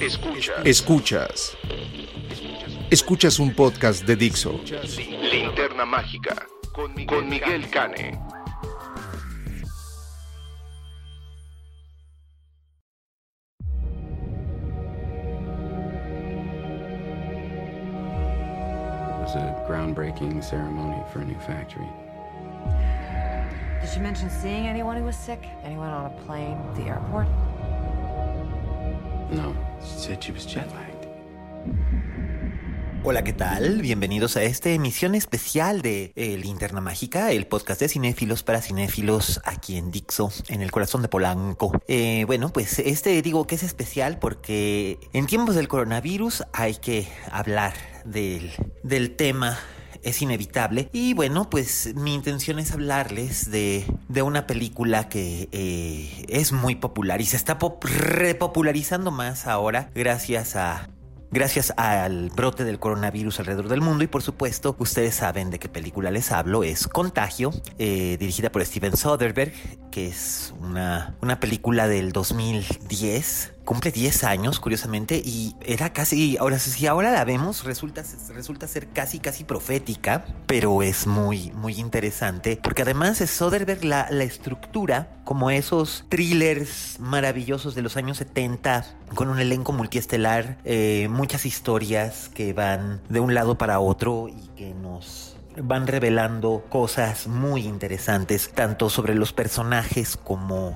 Escuchas. Escuchas. Escuchas un podcast de Dixo. Linterna Mágica con Miguel Cane. was a groundbreaking ceremony for a new factory. Did she mention seeing anyone who was sick? Anyone on a plane, the airport? No, Hola, ¿qué tal? Bienvenidos a esta emisión especial de eh, Linterna Mágica, el podcast de cinéfilos para cinéfilos aquí en Dixo, en el corazón de Polanco. Eh, bueno, pues este digo que es especial porque en tiempos del coronavirus hay que hablar del, del tema es inevitable. Y bueno, pues mi intención es hablarles de, de una película que eh, es muy popular y se está pop- repopularizando más ahora gracias a Gracias al brote del coronavirus alrededor del mundo. Y por supuesto ustedes saben de qué película les hablo, es Contagio, eh, dirigida por Steven Soderbergh, que es una, una película del 2010, cumple 10 años curiosamente y era casi, ahora si ahora la vemos resulta, resulta ser casi casi profética, pero es muy muy interesante porque además es Soderbergh la, la estructura como esos thrillers maravillosos de los años 70 con un elenco multiestelar, eh, muchas historias que van de un lado para otro y que nos van revelando cosas muy interesantes, tanto sobre los personajes como,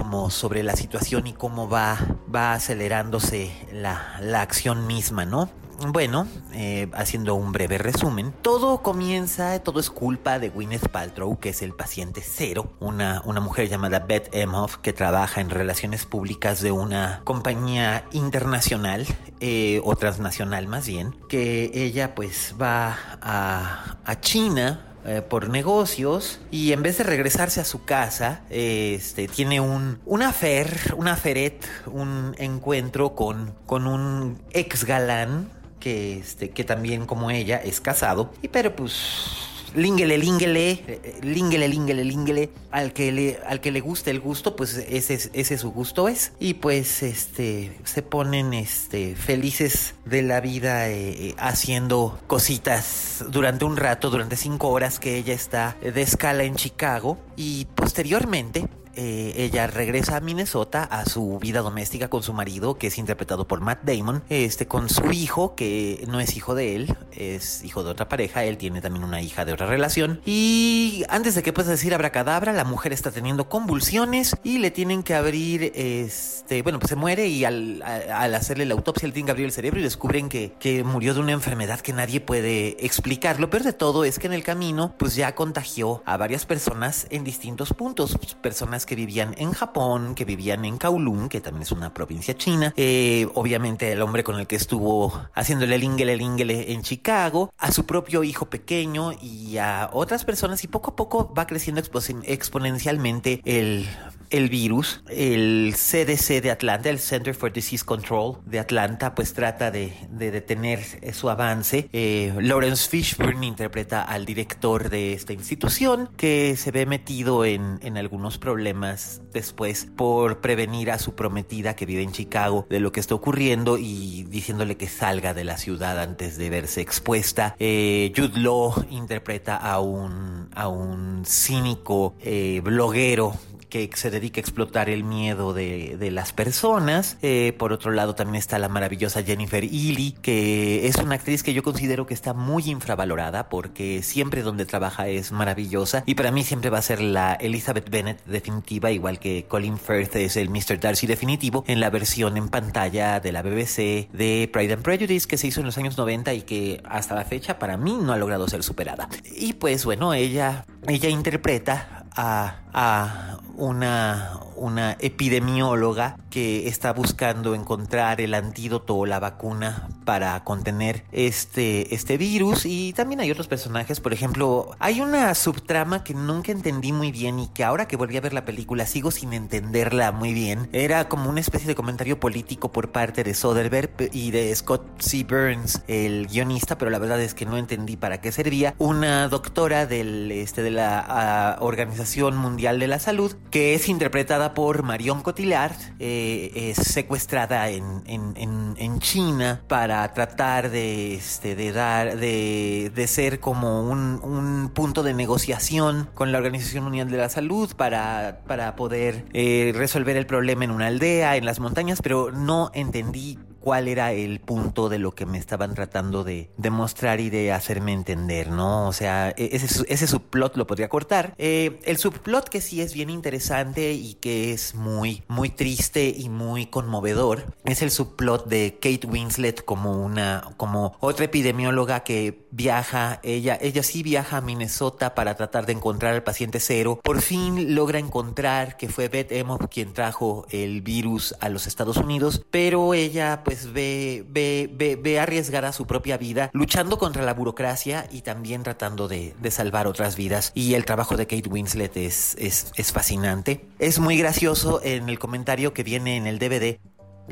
como sobre la situación y cómo va, va acelerándose la, la acción misma, ¿no? Bueno, eh, haciendo un breve resumen, todo comienza, todo es culpa de Gwyneth Paltrow, que es el paciente cero, una, una mujer llamada Beth Emhoff que trabaja en relaciones públicas de una compañía internacional eh, o transnacional más bien, que ella pues va a, a China eh, por negocios y en vez de regresarse a su casa, este, tiene un, un affair, un aferet, un encuentro con, con un ex galán que, este, que también como ella es casado, y pero pues Língele, língele, língele, língele, língele. Al que le, al que le guste el gusto, pues ese, ese su gusto es. Y pues este se ponen este felices de la vida eh, eh, haciendo cositas durante un rato, durante cinco horas que ella está de escala en Chicago. Y posteriormente eh, ella regresa a Minnesota a su vida doméstica con su marido, que es interpretado por Matt Damon, este, con su hijo, que no es hijo de él, es hijo de otra pareja, él tiene también una hija de otra relación. Y antes de que puedas decir abracadabra, la mujer está teniendo convulsiones y le tienen que abrir, este, bueno, pues se muere y al, hacerle la autopsia le tienen que abrir el cerebro y descubren que, que murió de una enfermedad que nadie puede explicar. Lo peor de todo es que en el camino, pues ya contagió a varias personas en distintos puntos, personas que vivían en Japón, que vivían en Kowloon, que también es una provincia china, eh, obviamente el hombre con el que estuvo haciéndole el ingele el en Chicago, a su propio hijo pequeño y a otras personas. Y poco a poco va creciendo expo- exponencialmente el el virus, el CDC de Atlanta, el Center for Disease Control de Atlanta, pues trata de, de detener su avance. Eh, Lawrence Fishburne interpreta al director de esta institución que se ve metido en, en algunos problemas después por prevenir a su prometida que vive en Chicago de lo que está ocurriendo y diciéndole que salga de la ciudad antes de verse expuesta. Eh, Jude Law interpreta a un, a un cínico eh, bloguero que se dedica a explotar el miedo de, de las personas. Eh, por otro lado, también está la maravillosa Jennifer Ely, que es una actriz que yo considero que está muy infravalorada porque siempre donde trabaja es maravillosa y para mí siempre va a ser la Elizabeth Bennet definitiva, igual que Colin Firth es el Mr. Darcy definitivo en la versión en pantalla de la BBC de Pride and Prejudice que se hizo en los años 90 y que hasta la fecha para mí no ha logrado ser superada. Y pues bueno, ella, ella interpreta a, a una, una epidemióloga que está buscando encontrar el antídoto o la vacuna para contener este, este virus. Y también hay otros personajes, por ejemplo, hay una subtrama que nunca entendí muy bien y que ahora que volví a ver la película sigo sin entenderla muy bien. Era como una especie de comentario político por parte de Soderbergh y de Scott C. Burns, el guionista, pero la verdad es que no entendí para qué servía. Una doctora del, este, de la uh, Organización Mundial de la Salud, que es interpretada por Marion Cotillard, eh, es secuestrada en, en, en, China para tratar de, este, de dar, de, de ser como un, un, punto de negociación con la Organización Mundial de la Salud para, para poder eh, resolver el problema en una aldea, en las montañas, pero no entendí cuál era el punto de lo que me estaban tratando de demostrar y de hacerme entender, ¿no? O sea, e-, ese, subplot lo podría cortar. Eh, el subplot que sí es bien interesante y que es muy, muy triste y muy conmovedor es el subplot de Kate Winslet como una, como otra epidemióloga que viaja, ella, ella sí viaja a Minnesota para tratar de encontrar al paciente cero. Por fin logra encontrar que fue Beth Emhoff quien trajo el virus a los Estados Unidos, pero ella pues ve, ve, ve, ve arriesgar a su propia vida, luchando contra la burocracia y también tratando de, de salvar otras vidas. Y el trabajo de Kate Winslet es, es, es fascinante. Es muy gracioso en el comentario que viene en el DVD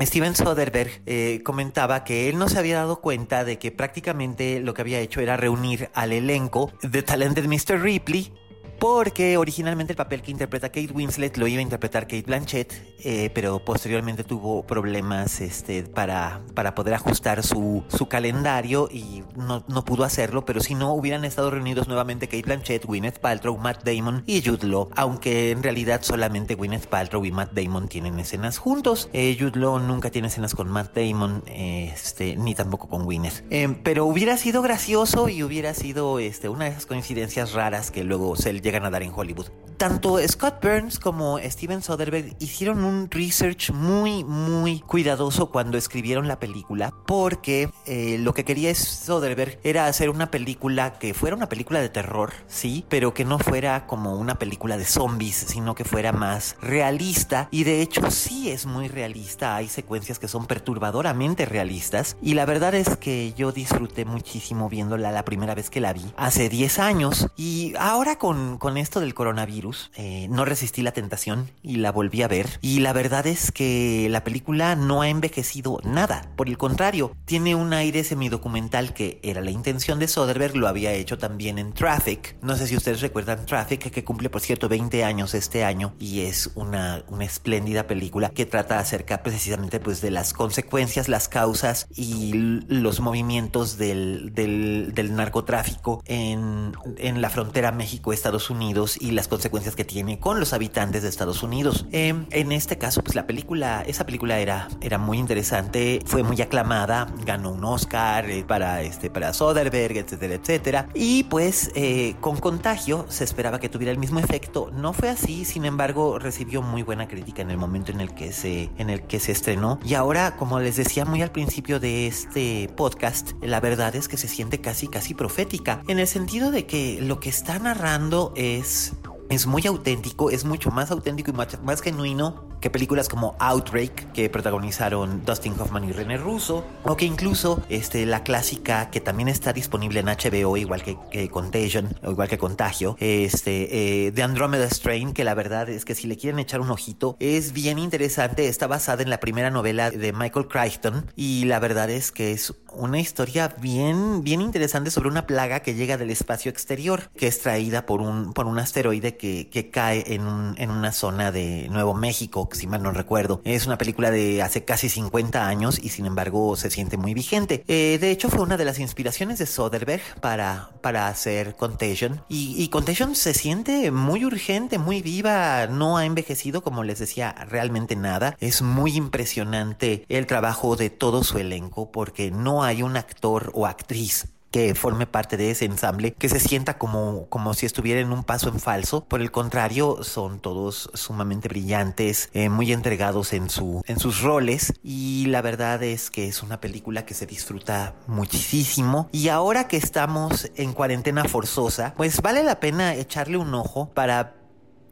Steven Soderbergh eh, comentaba que él no se había dado cuenta de que prácticamente lo que había hecho era reunir al elenco de Talented Mr. Ripley porque originalmente el papel que interpreta Kate Winslet lo iba a interpretar Kate Blanchett, eh, pero posteriormente tuvo problemas este, para, para poder ajustar su, su calendario y no, no, pudo hacerlo, pero si no hubieran estado reunidos nuevamente Kate Blanchett, Gwyneth Paltrow, Matt Damon y Jude Law, aunque en realidad solamente Gwyneth Paltrow y Matt Damon tienen escenas juntos. Eh, Jude Law nunca tiene escenas con Matt Damon, este, ni tampoco con Gwyneth. Eh, pero hubiera sido gracioso y hubiera sido este, una de esas coincidencias raras que luego se llegan a dar en Hollywood. Tanto Scott Burns como Steven Soderbergh hicieron un research muy, muy cuidadoso cuando escribieron la película, porque eh, lo que quería Soderbergh era hacer una película que fuera una película de terror, sí, pero que no fuera como una película de zombies, sino que fuera más realista. Y de hecho sí es muy realista, hay secuencias que son perturbadoramente realistas. Y la verdad es que yo disfruté muchísimo viéndola la primera vez que la vi, hace 10 años. Y ahora con, con esto del coronavirus, eh, no resistí la tentación y la volví a ver. Y la verdad es que la película no ha envejecido nada. Por el contrario, tiene un aire semidocumental que era la intención de Soderbergh, lo había hecho también en Traffic. No sé si ustedes recuerdan Traffic, que cumple por cierto 20 años este año y es una, una espléndida película que trata acerca precisamente pues de las consecuencias, las causas y los movimientos del, del, narcotráfico en, en la frontera México-Estados Unidos y las consecuencias que tiene con los habitantes de Estados Unidos. Eh, en este caso, pues la película, esa película era, era muy interesante, fue muy aclamada, ganó un Oscar eh, para, este, para Soderbergh, etcétera, etcétera. Y pues eh, con Contagio se esperaba que tuviera el mismo efecto. No fue así, sin embargo, recibió muy buena crítica en el momento en el que se, en el que se estrenó. Y ahora, como les decía muy al principio de este podcast, la verdad es que se siente casi, casi profética, en el sentido de que lo que está narrando es es muy auténtico, es mucho más auténtico y más, más genuino que películas como Outbreak, que protagonizaron Dustin Hoffman y René Russo, o que incluso este, la clásica que también está disponible en HBO, igual que, Contagion, o igual que Contagio, este, eh, The Andromeda Strain, que la verdad es que si le quieren echar un ojito, es bien interesante, está basada en la primera novela de Michael Crichton, y la verdad es que es una historia bien, bien interesante sobre una plaga que llega del espacio exterior, que es traída por un, por un asteroide que, que cae en, un, en una zona de Nuevo México, si mal no recuerdo. Es una película de hace casi 50 años y sin embargo se siente muy vigente. Eh, de hecho fue una de las inspiraciones de Soderbergh para, para hacer Contagion. Y, y Contagion se siente muy urgente, muy viva, no ha envejecido como les decía realmente nada. Es muy impresionante el trabajo de todo su elenco porque no hay un actor o actriz que forme parte de ese ensamble, que se sienta como, como si estuviera en un paso en falso. Por el contrario, son todos sumamente brillantes, eh, muy entregados en, su, en sus roles y la verdad es que es una película que se disfruta muchísimo. Y ahora que estamos en cuarentena forzosa, pues vale la pena echarle un ojo para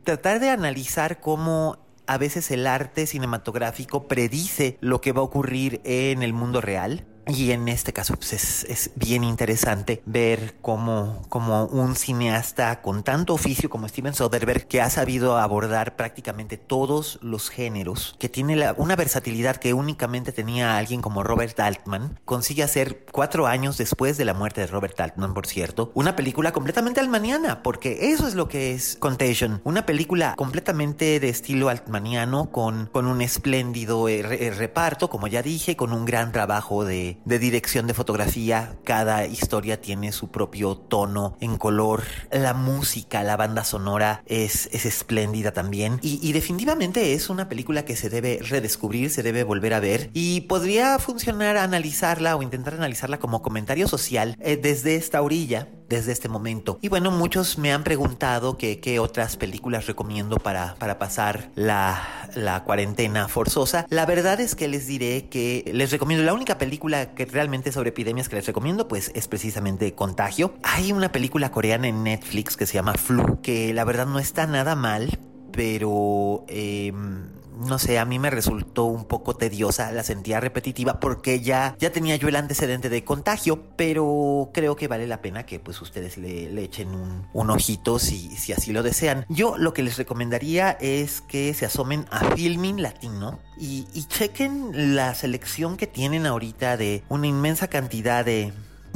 tratar de analizar cómo a veces el arte cinematográfico predice lo que va a ocurrir en el mundo real. Y en este caso pues es, es, bien interesante ver cómo, cómo, un cineasta con tanto oficio como Steven Soderbergh, que ha sabido abordar prácticamente todos los géneros, que tiene la, una versatilidad que únicamente tenía alguien como Robert Altman, consigue hacer cuatro años después de la muerte de Robert Altman, por cierto, una película completamente altmaniana, porque eso es lo que es Contagion, una película completamente de estilo altmaniano, con, con un espléndido eh, re, reparto, como ya dije, con un gran trabajo de de dirección de fotografía. Cada historia tiene su propio tono en color. La música, la banda sonora es, es espléndida también. Y, definitivamente es una película que se debe redescubrir, se debe volver a ver. Y podría funcionar analizarla o intentar analizarla como comentario social eh, desde esta orilla desde este momento. Y bueno, muchos me han preguntado que, qué otras películas recomiendo para, para pasar la, la cuarentena forzosa. La verdad es que les diré que les recomiendo la única película que realmente sobre epidemias que les recomiendo, pues es precisamente Contagio. Hay una película coreana en Netflix que se llama Flu, que la verdad no está nada mal, pero... Eh, no sé, a mí me resultó un poco tediosa, la sentía repetitiva porque ya, ya tenía yo el antecedente de contagio, pero creo que vale la pena que pues ustedes le, le echen un, un, ojito si, si así lo desean. Yo lo que les recomendaría es que se asomen a Filming Latino y, y chequen la selección que tienen ahorita de una inmensa cantidad de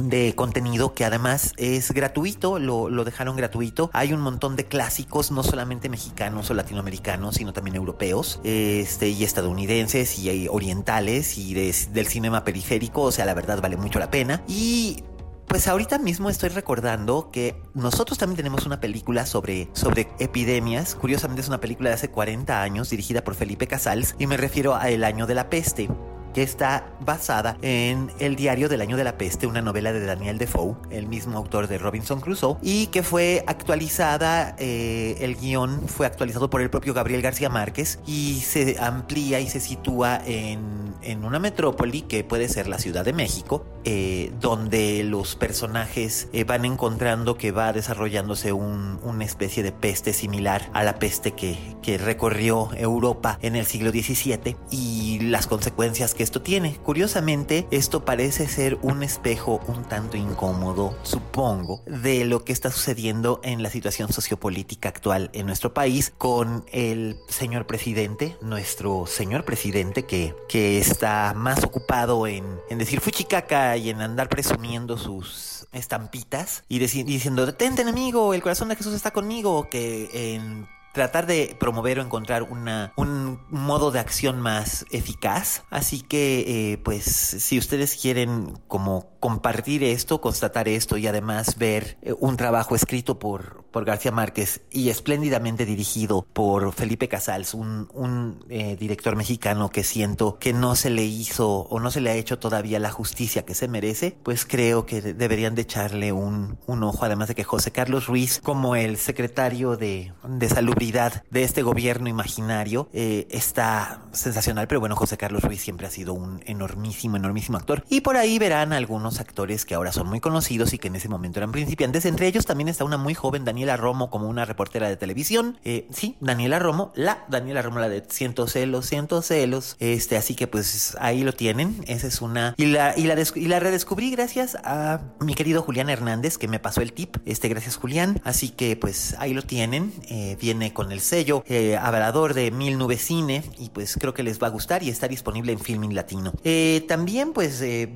de contenido que además es gratuito, lo, lo, dejaron gratuito. Hay un montón de clásicos, no solamente mexicanos o latinoamericanos, sino también europeos, este, y estadounidenses y orientales y de, del cinema periférico, o sea, la verdad vale mucho la pena. Y pues ahorita mismo estoy recordando que nosotros también tenemos una película sobre, sobre epidemias. Curiosamente es una película de hace 40 años dirigida por Felipe Casals y me refiero a El año de la peste que está basada en El diario del año de la peste, una novela de Daniel Defoe, el mismo autor de Robinson Crusoe, y que fue actualizada, eh, el guion fue actualizado por el propio Gabriel García Márquez y se amplía y se sitúa en, en una metrópoli que puede ser la Ciudad de México, eh, donde los personajes eh, van encontrando que va desarrollándose un, una especie de peste similar a la peste que, que recorrió Europa en el siglo XVII y las consecuencias que esto tiene. Curiosamente, esto parece ser un espejo un tanto incómodo, supongo, de lo que está sucediendo en la situación sociopolítica actual en nuestro país con el señor presidente, nuestro señor presidente que, que está más ocupado en, en decir fuchicaca y en andar presumiendo sus estampitas y, diciendo detente enemigo, el corazón de Jesús está conmigo, que en tratar de promover o encontrar una, un modo de acción más eficaz. Así que, eh, pues, si ustedes quieren como compartir esto, constatar esto y además ver eh, un trabajo escrito por, por García Márquez y espléndidamente dirigido por Felipe Casals, un, un eh, director mexicano que siento que no se le hizo o no se le ha hecho todavía la justicia que se merece, pues creo que deberían de echarle un, un ojo, además de que José Carlos Ruiz, como el secretario de, de de este gobierno imaginario, eh, está sensacional, pero bueno, José Carlos Ruiz siempre ha sido un enormísimo, enormísimo actor. Y por ahí verán algunos actores que ahora son muy conocidos y que en ese momento eran principiantes. Entre ellos también está una muy joven Daniela Romo como una reportera de televisión. Eh, sí, Daniela Romo, la Daniela Romo, la de Ciento celos, ciento celos. Este, así que pues ahí lo tienen. Esa es una. Y la, y la, y la redescubrí gracias a mi querido Julián Hernández, que me pasó el tip. Este, gracias Julián. Así que pues ahí lo tienen. Eh, viene con el sello eh, avalador de Mil Nubes Cine. Y pues creo que les va a gustar y está disponible en Filming Latino. Eh, también pues eh,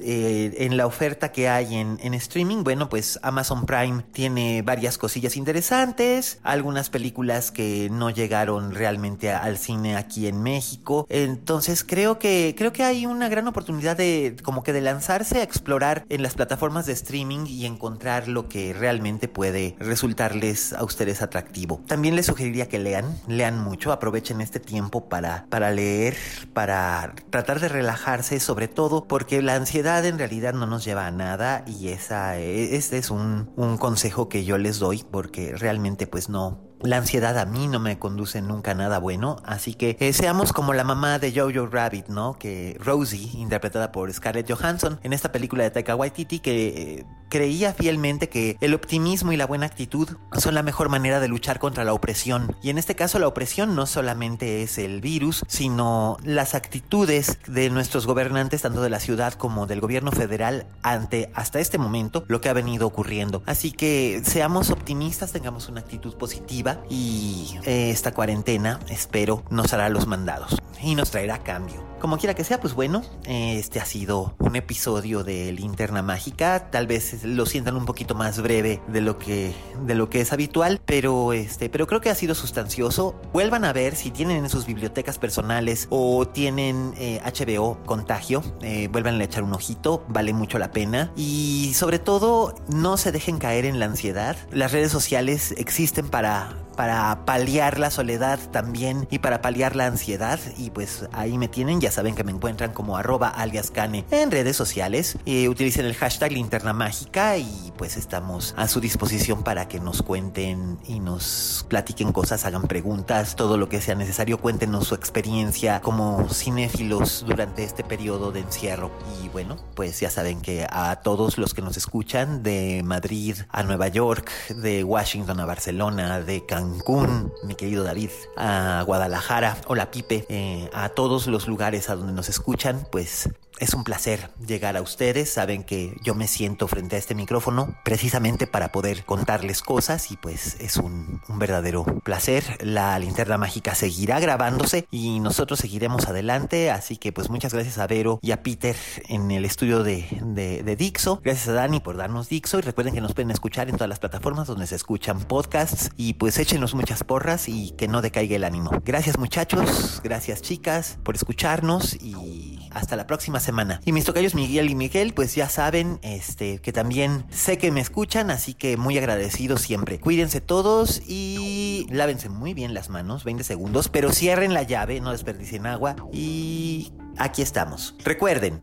eh, en la oferta que hay en, en, streaming, bueno, pues Amazon Prime tiene varias cosillas interesantes, algunas películas que no llegaron realmente al cine aquí en México. Entonces creo que creo que hay una gran oportunidad de como que de lanzarse a explorar en las plataformas de streaming y encontrar lo que realmente puede resultarles a ustedes atractivo. También les sugeriría que lean, lean mucho, aprovechen este tiempo para para leer, para tratar de relajarse, sobre todo porque la ansiedad en realidad no nos lleva a nada y esa, este es un, un consejo que yo les doy porque realmente pues no, La ansiedad a mí no me conduce nunca a nada bueno, así que eh, seamos como la mamá de Jojo Rabbit, ¿no? Que Rosie, interpretada por Scarlett Johansson en esta película de Taika Waititi, que eh, creía fielmente que el optimismo y la buena actitud son la mejor manera de luchar contra la opresión. Y en este caso la opresión no solamente es el virus, sino las actitudes de nuestros gobernantes, tanto de la ciudad como del gobierno federal, ante hasta este momento lo que ha venido ocurriendo. Así que seamos optimistas, tengamos una actitud positiva y eh, esta cuarentena, espero, nos hará los mandados y nos traerá cambio. Como quiera que sea, pues bueno, este ha sido un episodio de Linterna Mágica. Tal vez lo sientan un poquito más breve de lo que, de lo que es habitual, pero este, pero creo que ha sido sustancioso. Vuelvan a ver si tienen en sus bibliotecas personales o tienen HBO eh, Contagio, eh, vuelvan a echar un ojito, vale mucho la pena. Y sobre todo, no se dejen caer en la ansiedad. Las redes sociales existen para para paliar la soledad también y para paliar la ansiedad. Y pues ahí me tienen, ya saben que me encuentran como arroba aliascane en redes sociales. y utilicen el hashtag linterna mágica y pues estamos a su disposición para que nos cuenten y nos platiquen cosas, hagan preguntas, todo lo que sea necesario. Cuéntenos su experiencia como cinéfilos durante este periodo de encierro. Y bueno, pues ya saben que a todos los que nos escuchan de Madrid a Nueva York, de Washington a Barcelona, de Cancún, Cancún, mi querido David, a Guadalajara, hola Pipe, eh, a todos los lugares a donde nos escuchan, pues es un placer llegar a ustedes. Saben que yo me siento frente a este micrófono precisamente para poder contarles cosas y pues es un, verdadero placer. La linterna mágica seguirá grabándose y nosotros seguiremos adelante. Así que pues muchas gracias a Vero y a Peter en el estudio de, de Dixo. Gracias a Dani por darnos Dixo y recuerden que nos pueden escuchar en todas las plataformas donde se escuchan podcasts y pues échenos muchas porras y que no decaiga el ánimo. Gracias muchachos, gracias chicas por escucharnos y hasta la próxima semana. Y mis tocayos Miguel y Miguel, pues ya saben, este, que también sé que me escuchan, así que muy agradecido siempre. Cuídense todos y lávense muy bien las manos, 20 segundos, pero cierren la llave, no desperdicien agua y aquí estamos. Recuerden,